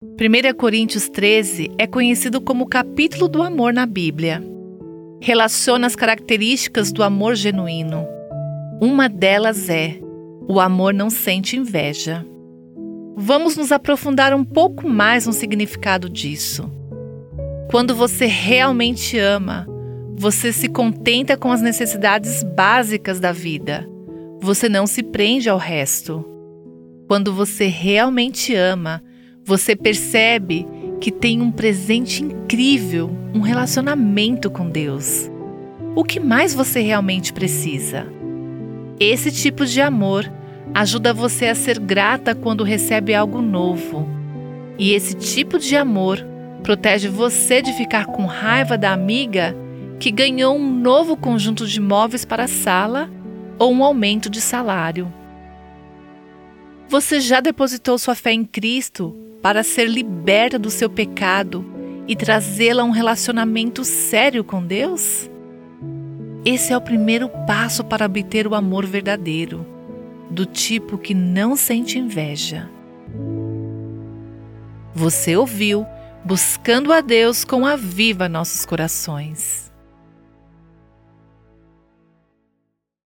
1 Coríntios 13 é conhecido como o capítulo do amor na Bíblia. Relaciona as características do amor genuíno. Uma delas é: o amor não sente inveja. Vamos nos aprofundar um pouco mais no significado disso. Quando você realmente ama, você se contenta com as necessidades básicas da vida. Você não se prende ao resto. Quando você realmente ama, você percebe que tem um presente incrível, um relacionamento com Deus. O que mais você realmente precisa? Esse tipo de amor ajuda você a ser grata quando recebe algo novo. E esse tipo de amor protege você de ficar com raiva da amiga que ganhou um novo conjunto de móveis para a sala ou um aumento de salário. Você já depositou sua fé em Cristo para ser liberta do seu pecado e trazê-la a um relacionamento sério com Deus? Esse é o primeiro passo para obter o amor verdadeiro, do tipo que não sente inveja. Você ouviu Buscando a Deus com a Viva Nossos Corações.